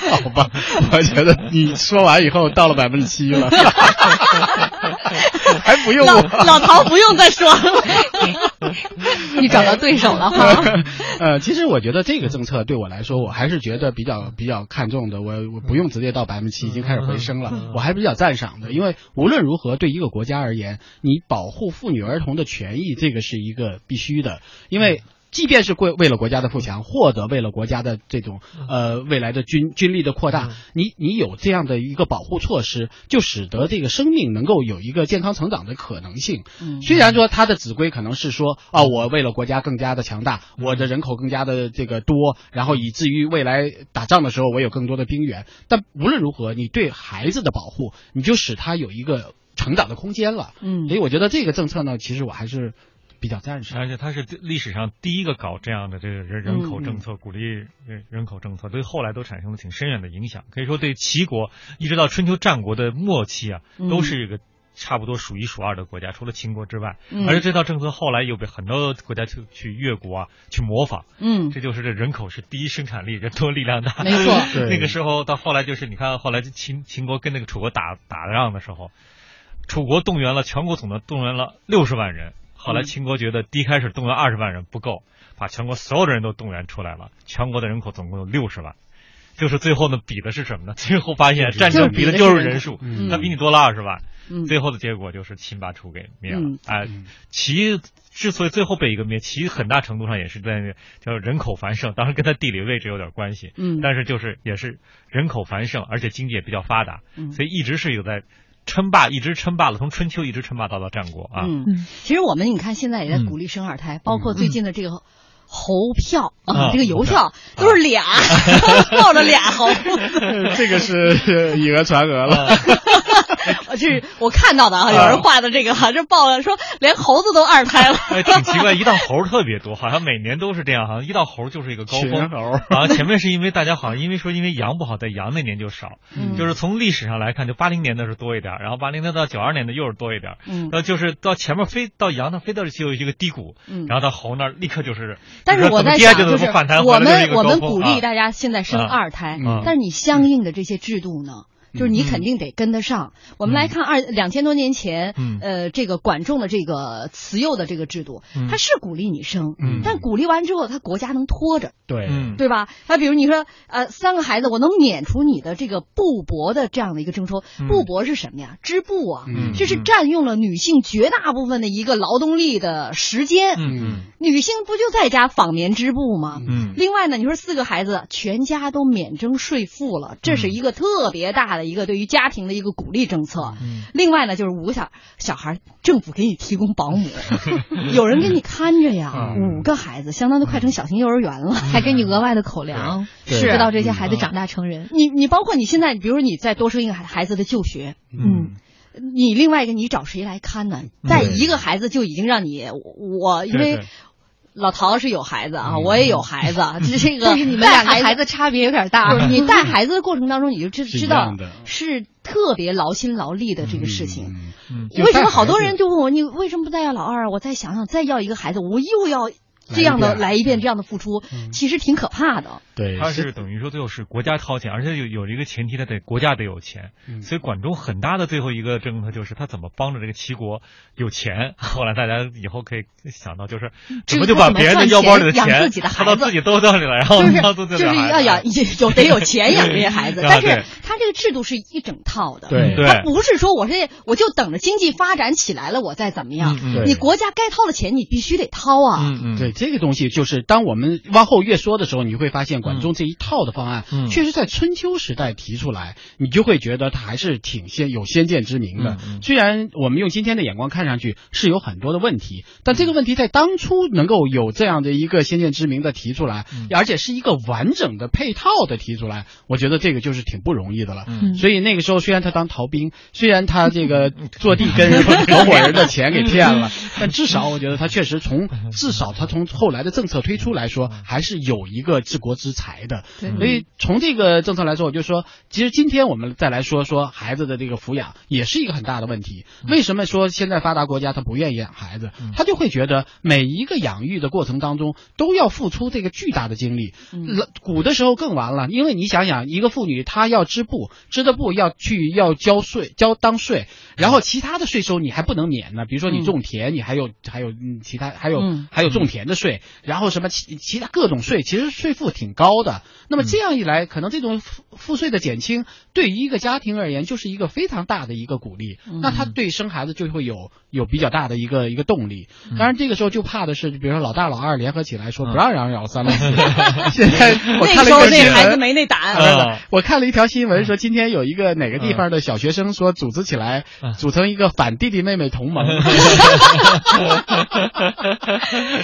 好吧，我觉得你说完以后到了百分之七了，还不用老。老陶不用再说了。你找到对手了哈。呃，其实我觉得这个政策对我来说，我还是觉得比较比较看重的。我我不用直接到百分之七，已经开始回升了，我还比较赞赏的。因为无论如何，对一个国家而言，你保护妇女儿童的权益，这个是一个必须的，因为。即便是为为了国家的富强，或者为了国家的这种呃未来的军军力的扩大，你你有这样的一个保护措施，就使得这个生命能够有一个健康成长的可能性。嗯虽然说他的子规可能是说啊，我为了国家更加的强大，我的人口更加的这个多，然后以至于未来打仗的时候我有更多的兵源。但无论如何，你对孩子的保护，你就使他有一个成长的空间了。嗯所以我觉得这个政策呢，其实我还是比较赞成。而且他是历史上第一个搞这样的这个人人口政策，鼓励人人口政策，对后来都产生了挺深远的影响。可以说，对齐国一直到春秋战国的末期啊，嗯都是一个差不多数一数二的国家，除了秦国之外。嗯而且这套政策后来又被很多国家去去越国啊去模仿。嗯这就是这人口是第一生产力，人多力量大。没错 那个时候到后来就是你看，后来秦秦国跟那个楚国打打仗的时候，楚国动员了全国总的动员了六十万人。后来秦国觉得第一开始动员二十万人不够，把全国所有的人都动员出来了，全国的人口总共有六十万。就是最后呢，比的是什么呢？最后发现战争比的就是人数，嗯他比你多了二十万。嗯最后的结果就是秦把楚给灭了。嗯哎、齐之所以最后被一个灭，齐很大程度上也是在那叫人口繁盛，当然跟它地理位置有点关系。嗯但是就是也是人口繁盛，而且经济也比较发达，嗯所以一直是有在称霸，一直称霸了，从春秋一直称霸到了战国啊。嗯，其实我们你看现在也在鼓励生二胎，包括最近的这个。猴票啊，啊这个邮票都是俩，抱着俩猴。这个是以讹传讹了。这是我看到的啊，有人画的这个哈，这报了说连猴子都二胎了。哎，挺奇怪，一到猴儿特别多，好像每年都是这样，好像一到猴儿就是一个高峰。群猴儿好像前面是因为大家好像因为说因为羊不好，在羊那年就少，嗯就是从历史上来看，就八零年的是多一点，然后八零年到九二年的又是多一点然后就是到前面飞到羊那飞到就有一个低谷，嗯然后到猴那儿立刻就是，但是我在想，就是我们我们鼓励大家现在生啊二胎嗯，但是你相应的这些制度呢？就是你嗯肯定得跟得上。我们来看二两千多年前，嗯呃，这个管仲的这个慈幼的这个制度，嗯它是鼓励你生，嗯但鼓励完之后，他国家能拖着，对，嗯对吧？他比如你说，呃，三个孩子，我能免除你的这个布帛的这样的一个征收。嗯布帛是什么呀？织布啊，嗯这是占用了女性绝大部分的一个劳动力的时间。嗯女性不就在家纺棉织布吗？嗯另外呢，你说四个孩子全家都免征税赋了，这是一个特别大的一个对于家庭的一个鼓励政策。嗯另外呢，就是五个小小孩，政府给你提供保姆，有人给你看着呀。嗯五个孩子，相当于快成小型幼儿园了。还给你额外的口粮，是直到这些孩子长大成人。你你包括你现在，比如说你再多生一个孩孩子的就学，嗯你另外一个你找谁来看呢？带一个孩子就已经让你我因为老陶是有孩子啊，我也有孩子，啊，这 这个你们两个孩子差别有点大。你 带孩子的过程当中，你就知知道是特别劳心劳力的这个事情。为什么好多人就问我，你为什么不再要老二啊？我再想想，再要一个孩子，我又要这样的来来一遍这样的付出，其实挺可怕的。对，他是等于说最后是国家掏钱，而且有有一个前提，他得国家得有钱。嗯所以管仲很大的最后一个政策就是他怎么帮着这个齐国有钱。后来大家以后可以想到，就是怎么就把别人的腰包里的钱自己的孩子他到自己兜兜里了，然后就是就是。要养 有得有钱养这些孩子，啊但是对他这个制度是一整套的，对对他不是说我是我就等着经济发展起来了我再怎么样，你国家该掏的钱你必须得掏啊，嗯嗯，对这个东西，就是当我们往后越说的时候，你会发现管仲这一套的方案，嗯。确实在春秋时代提出来，你就会觉得他还是挺先有先见之明的。虽然我们用今天的眼光看上去是有很多的问题，但这个问题在当初能够有这样的一个先见之明的提出来，嗯。而且是一个完整的配套的提出来，我觉得这个就是挺不容易的了。嗯。所以那个时候，虽然他当逃兵，虽然他这个 坐地跟 合伙人的钱给骗了，但至少我觉得他确实从至少他从后来的政策推出来说，还是有一个治国之才的。对。所以从这个政策来说，我就说，其实今天我们再来说说孩子的这个抚养，也是一个很大的问题。为什么说现在发达国家他不愿意养孩子？他就会觉得每一个养育的过程当中都要付出这个巨大的精力。老古的时候更完了，因为你想想，一个妇女她要织布，织的布要去要交税，交当税，然后其他的税收你还不能免呢，比如说你种田，你还有还有嗯其他还有、嗯。还有种田的税，然后什么其其他各种税，其实税负挺高的。那么这样一来，可能这种赋赋税的减轻，对于一个家庭而言，就是一个非常大的一个鼓励。那他对生孩子就会有有比较大的一个一个动力。当然，这个时候就怕的是，比如说老大老二联合起来说不让让老三老四。现在我看了一个新闻。孩子没那胆，啊我看了一条新闻，说今天有一个哪个地方的小学生说组织起来，组成一个反弟弟妹妹同盟。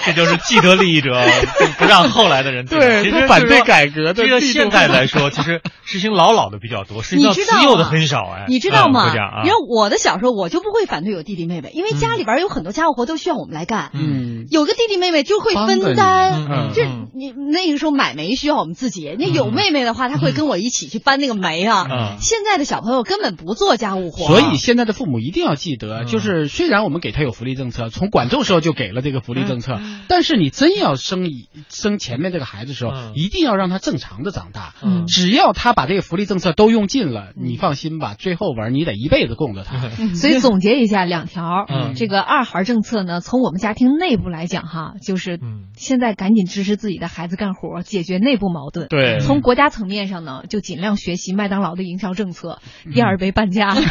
这就是既得利益者 不让后来的人对其实反对改革的这个现在来说，其实实行老老的比较多，实际上你知道自幼的很少哎。你知道吗？因为我的小时候，我就不会反对有弟弟妹妹，因为家里边有很多家务活都需要我们来干。嗯，有个弟弟妹妹就会分担。嗯，这嗯。你那个时候买煤需要我们自己，那有妹妹的话，她会跟我一起去搬那个煤啊。嗯。现在的小朋友根本不做家务活，所以现在的父母一定要记得，嗯。就是虽然我们给他有福利政策，从管仲时候就给了这个福利政策，但是你真要生一生前面这个孩子的时候，嗯。一定要让他正常的长大。嗯。只要他把这个福利政策都用尽了，你放心吧，最后边你得一辈子供着他。所以总结一下两条，嗯。这个二孩政策呢，从我们家庭内部来讲哈，就是嗯。现在赶紧支持自己的孩子干活，解决内部矛盾。对。从国家层面上呢，就尽量学习麦当劳的营销政策，第二杯半价。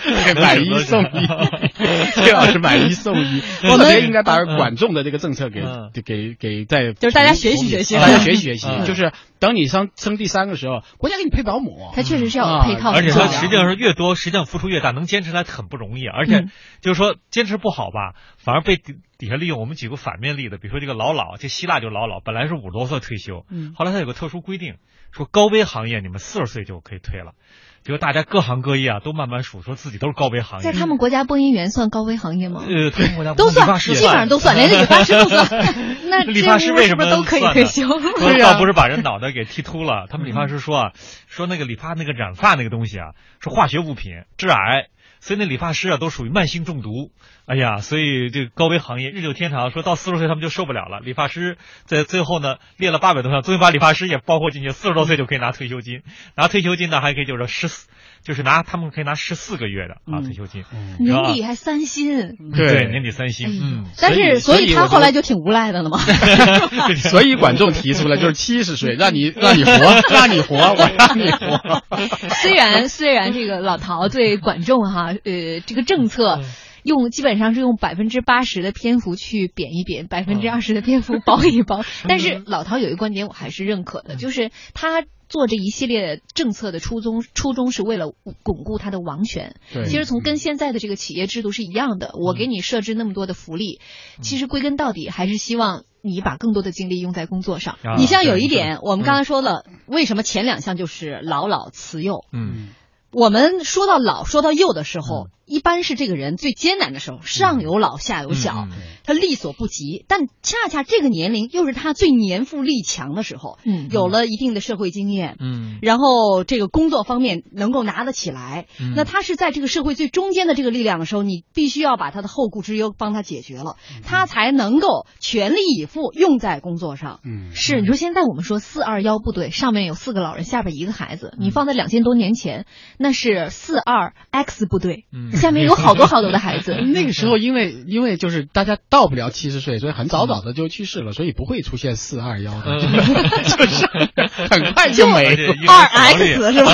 这个买一送一，崔老师买一送一，我们特别应该把管仲的这个政策给嗯给给再就是大家学习学习大家学习学习嗯，就是等你生生第三个时候，国家给你配保姆，他确实是要有配套啊的。而且他实际上是越多，实际上付出越大，能坚持来很不容易。而且嗯就是说坚持不好吧，反而被底底下利用。我们举个反面例子，比如说这个老老，这希腊就老老，本来是五十多岁退休，嗯后来他有个特殊规定，说高危行业你们四十岁就可以退了。结果大家各行各业啊都慢慢数，说自己都是高危行业。在他们国家，播音员算高危行业吗？呃，他们国家都算基本上都算，连理发师都算。那 理发师为什么是不是都可以退休？说对呀倒不是把人脑袋给剃秃了，他们理发师说啊，说那个理发那个染发那个东西啊，是化学物品，致癌，所以那理发师啊都属于慢性中毒。哎呀，所以这个高危行业日久天长，说到四十岁他们就受不了了。理发师在最后呢列了八百多项，终于把理发师也包括进去，四十多岁就可以拿退休金，拿退休金呢还可以就是十四，就是拿他们可以拿十四个月的啊嗯退休金。年底还三薪。对年底三薪，嗯，但是，所以以他后来就挺无赖的了嘛。所以管仲提出来就是 七十岁，让你让你活，让你活，我让你活。虽然虽然这个老陶对管仲哈，呃，这个政策。用基本上是用百分之八十的篇幅去贬一贬，百分之二十的篇幅褒一褒。但是老陶有一个观点我还是认可的，就是他做这一系列政策的初衷，初衷是为了巩固他的王权。其实从跟现在的这个企业制度是一样的，我给你设置那么多的福利，其实归根到底还是希望你把更多的精力用在工作上。啊你像有一点，我们刚才说了，为什么前两项就是老老慈幼？嗯我们说到老说到幼的时候，一般是这个人最艰难的时候，上有老下有小，他力所不及。但恰恰这个年龄又是他最年富力强的时候，嗯，有了一定的社会经验，嗯，然后这个工作方面能够拿得起来，那他是在这个社会最中间的这个力量的时候，你必须要把他的后顾之忧帮他解决了，他才能够全力以赴用在工作上。嗯，是你说现在我们说四二幺部队上面有四个老人，下边一个孩子，你放在两千多年前，那是四二 X 部队，下面有好多好多的孩子。那个时候因为因为就是大家到不了七十岁，所以很早早的就去世了，所以不会出现四二幺的，就是很快就没了。二 X 是吧？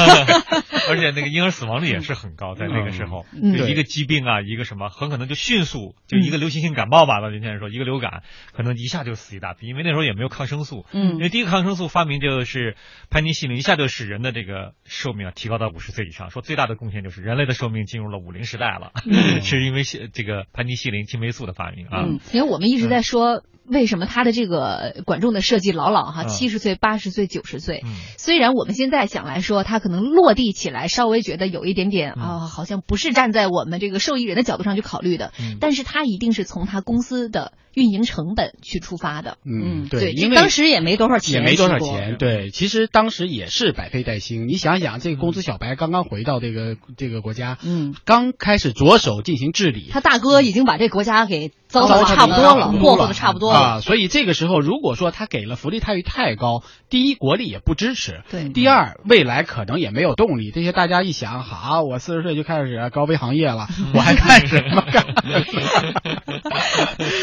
而且那个婴儿死亡率也是很高，在那个时候，就一个疾病啊，一个什么，很可能就迅速就一个流行性感冒吧，老年人说一个流感，可能一下就死一大批，因为那时候也没有抗生素。嗯，因为第一个抗生素发明就是潘尼西林，一下就使人的这个寿命啊提高到五十岁以上，说最大的贡献就是人类的寿命进入了五零时代了，是因为这个盘尼西林青霉素的发明啊。嗯，因为我们一直在说。为什么他的这个管仲的设计老老哈，七十岁、八十岁、九十岁？虽然我们现在想来说，他可能落地起来稍微觉得有一点点啊，好像不是站在我们这个受益人的角度上去考虑的，但是他一定是从他公司的运营成本去出发的。嗯，对，因为当时也没多少钱，也没多少钱。对，其实当时也是百废待兴。你想想，这个公司小白刚刚回到这个这个国家，嗯，刚开始着手进行治理，他大哥已经把这国家给糟蹋的差不多了，霍霍的差不多了啊，所以这个。时候，如果说他给了福利待遇太高，第一国力也不支持，对；第二未来可能也没有动力。这些大家一想，好，我四十岁就开始高危行业了，我还干什么干？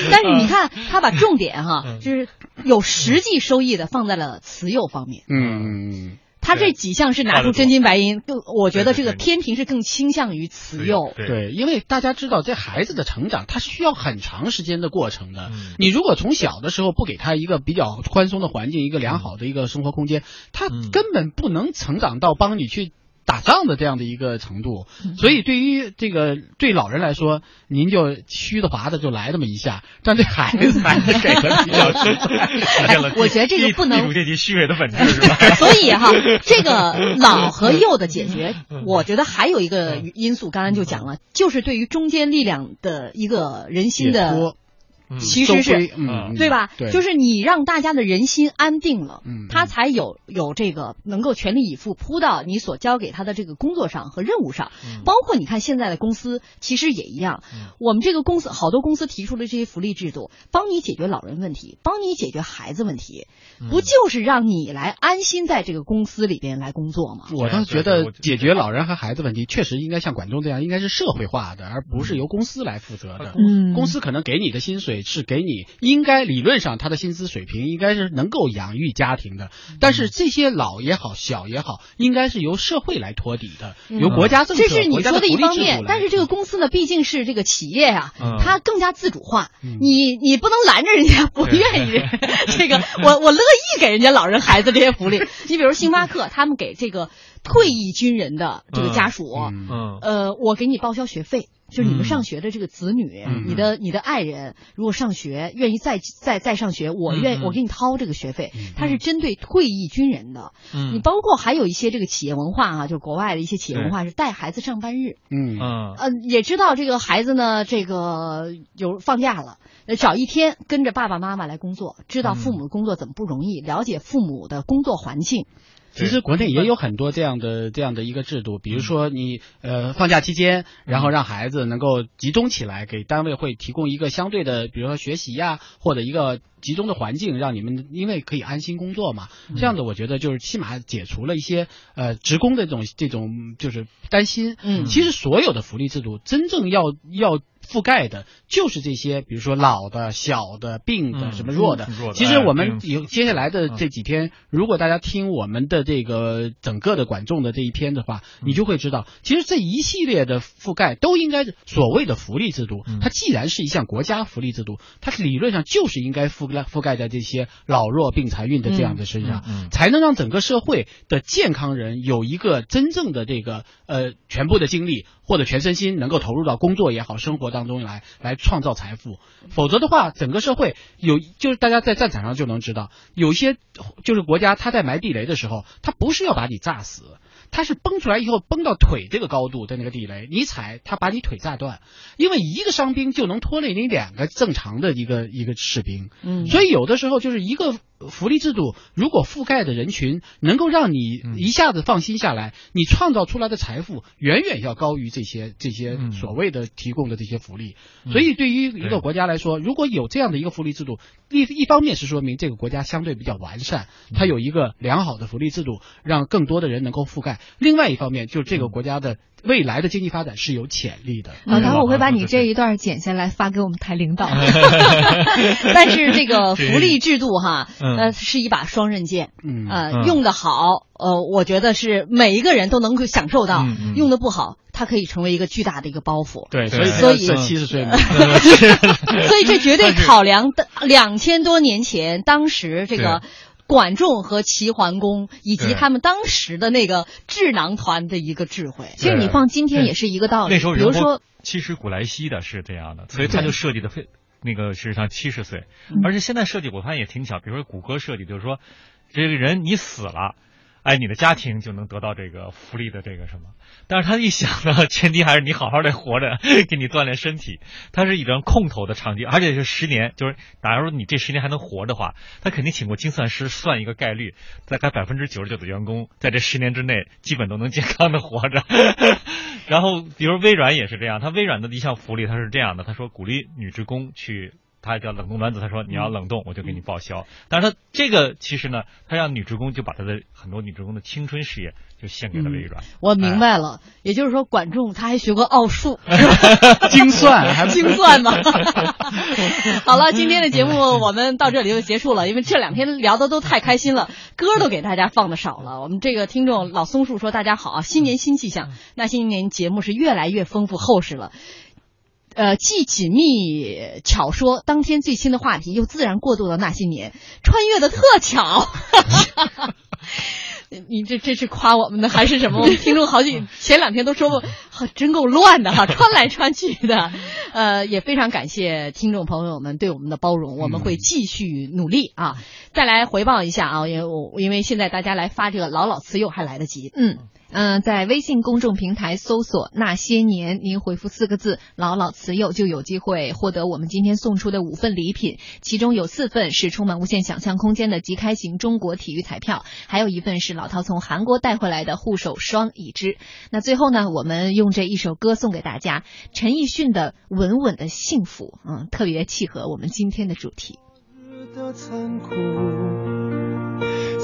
但是你看，他把重点哈，就是有实际收益的放在了慈幼方面。嗯。他这几项是拿出真金白银，更我觉得这个天平是更倾向于慈幼。对，因为大家知道，这孩子的成长，他是需要很长时间的过程的。你如果从小的时候不给他一个比较宽松的环境，一个良好的一个生活空间，他根本不能成长到帮你去。打仗的这样的一个程度，所以对于这个对老人来说，您就虚的滑的就来这么一下，但对孩子还是给的比较实在。我觉得这个不能这些 虚伪的本质是吧？所以哈，这个老和幼的解决，我觉得还有一个因素，刚刚就讲了，就是对于中间力量的一个人心的。其实是，嗯对吧？就是你让大家的人心安定了，他才有有这个能够全力以赴扑到你所交给他的这个工作上和任务上。包括你看现在的公司，其实也一样。我们这个公司好多公司提出的这些福利制度，帮你解决老人问题，帮你解决孩子问题，不就是让你来安心在这个公司里边来工作吗？我倒觉得解决老人和孩子问题，确实应该像管仲这样，应该是社会化的，而不是由公司来负责的。嗯，公司可能给你的薪水。是给你应该理论上他的薪资水平应该是能够养育家庭的，但是这些老也好小也好，应该是由社会来托底的，由国家政策、这是你说的一方面，但是这个公司呢，毕竟是这个企业呀，它更加自主化，你你不能拦着人家 不愿意 这个，我我乐意给人家老人孩子这些福利。你比如星巴克，他们给这个退役军人的这个家属，嗯，呃，我给你报销学费。就是你们上学的这个子女，你的你的爱人如果上学愿意再再再上学，我愿我给你掏这个学费。它是针对退役军人的。你包括还有一些这个企业文化啊，就是国外的一些企业文化是带孩子上班日。嗯嗯呃，也知道这个孩子呢，这个有放假了，找一天跟着爸爸妈妈来工作，知道父母的工作怎么不容易，了解父母的工作环境。其实国内也有很多这样的这样的一个制度，比如说你呃放假期间，然后让孩子能够集中起来，给单位会提供一个相对的，比如说学习呀，或者一个集中的环境，让你们因为可以安心工作嘛。这样子我觉得就是起码解除了一些呃职工的这种这种就是担心。嗯，其实所有的福利制度真正要要。覆盖的就是这些，比如说老的、小的、病的、什么弱的。其实我们有接下来的这几天，如果大家听我们的这个整个的管仲的这一篇的话，你就会知道，其实这一系列的覆盖都应该所谓的福利制度。它既然是一项国家福利制度，它理论上就是应该覆盖覆盖在这些老弱病残孕的这样的身上，才能让整个社会的健康人有一个真正的这个呃全部的精力或者全身心能够投入到工作也好、生活。当中来来创造财富。否则的话，整个社会有就是大家在战场上就能知道，有些就是国家他在埋地雷的时候，他不是要把你炸死。它是崩出来以后崩到腿这个高度的那个地雷，你踩它把你腿炸断，因为一个伤兵就能拖累你两个正常的一个一个士兵，嗯，所以有的时候就是一个福利制度，如果覆盖的人群能够让你一下子放心下来，你创造出来的财富远远要高于这些这些所谓的提供的这些福利，所以对于一个国家来说，如果有这样的一个福利制度，一一方面是说明这个国家相对比较完善，它有一个良好的福利制度，让更多的人能够覆盖。另外一方面，就是这个国家的未来的经济发展是有潜力的。老唐，我会把你这一段剪下来发给我们台领导。但是这个福利制度哈，呃，是一把双刃剑。嗯，呃，用的好，呃，我觉得是每一个人都能够享受到；用的不好，它可以成为一个巨大的一个包袱。对，所以所以七十岁，所以这绝对考量的两千多年前当时这个。管仲和齐桓公以及他们当时的那个智囊团的一个智慧，其实你放今天也是一个道理。那时候，比如说，其实古来稀的是这样的，所以他就设计的非那个事实上七十岁，而且现在设计我发现也挺巧，比如说谷歌设计就是说，这个人你死了。哎，你的家庭就能得到这个福利的这个什么？但是他一想呢，前提还是你好好的活着，给你锻炼身体。他是一张空头的场景，而且是十年，就是假如你这十年还能活的话，他肯定请过精算师算一个概率，大概百分之九十九的员工在这十年之内基本都能健康的活着。然后，比如微软也是这样，他微软的一项福利他是这样的，他说鼓励女职工去。他叫冷冻卵子，他说你要冷冻，我就给你报销。但是他这个其实呢，他让女职工就把他的很多女职工的青春事业就献给了微软。我明白了，也就是说管仲他还学过奥数，精算，精算嘛。好了，今天的节目我们到这里就结束了，因为这两天聊的都太开心了，歌都给大家放的少了。我们这个听众老松树说：“大家好啊，新年新气象。”那新年节目是越来越丰富厚实了。呃，既紧密巧说当天最新的话题，又自然过渡到那些年，穿越的特巧。你这这是夸我们的还是什么？我们听众好几前两天都说过，真够乱的哈，穿来穿去的。呃，也非常感谢听众朋友们对我们的包容，我们会继续努力啊。再来回报一下啊，因为我因为现在大家来发这个老老词幼还来得及，嗯。嗯，在微信公众平台搜索“那些年”，您回复四个字“老老慈幼”，就有机会获得我们今天送出的五份礼品。其中有四份是充满无限想象空间的即开型中国体育彩票，还有一份是老陶从韩国带回来的护手霜一支。那最后呢，我们用这一首歌送给大家，陈奕迅的《稳稳的幸福》，嗯，特别契合我们今天的主题。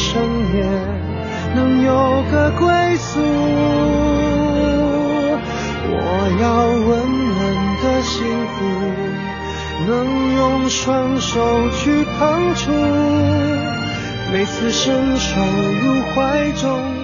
深夜能有个归宿。我要温暖的幸福，能用双手去碰触。每次伸手入怀中。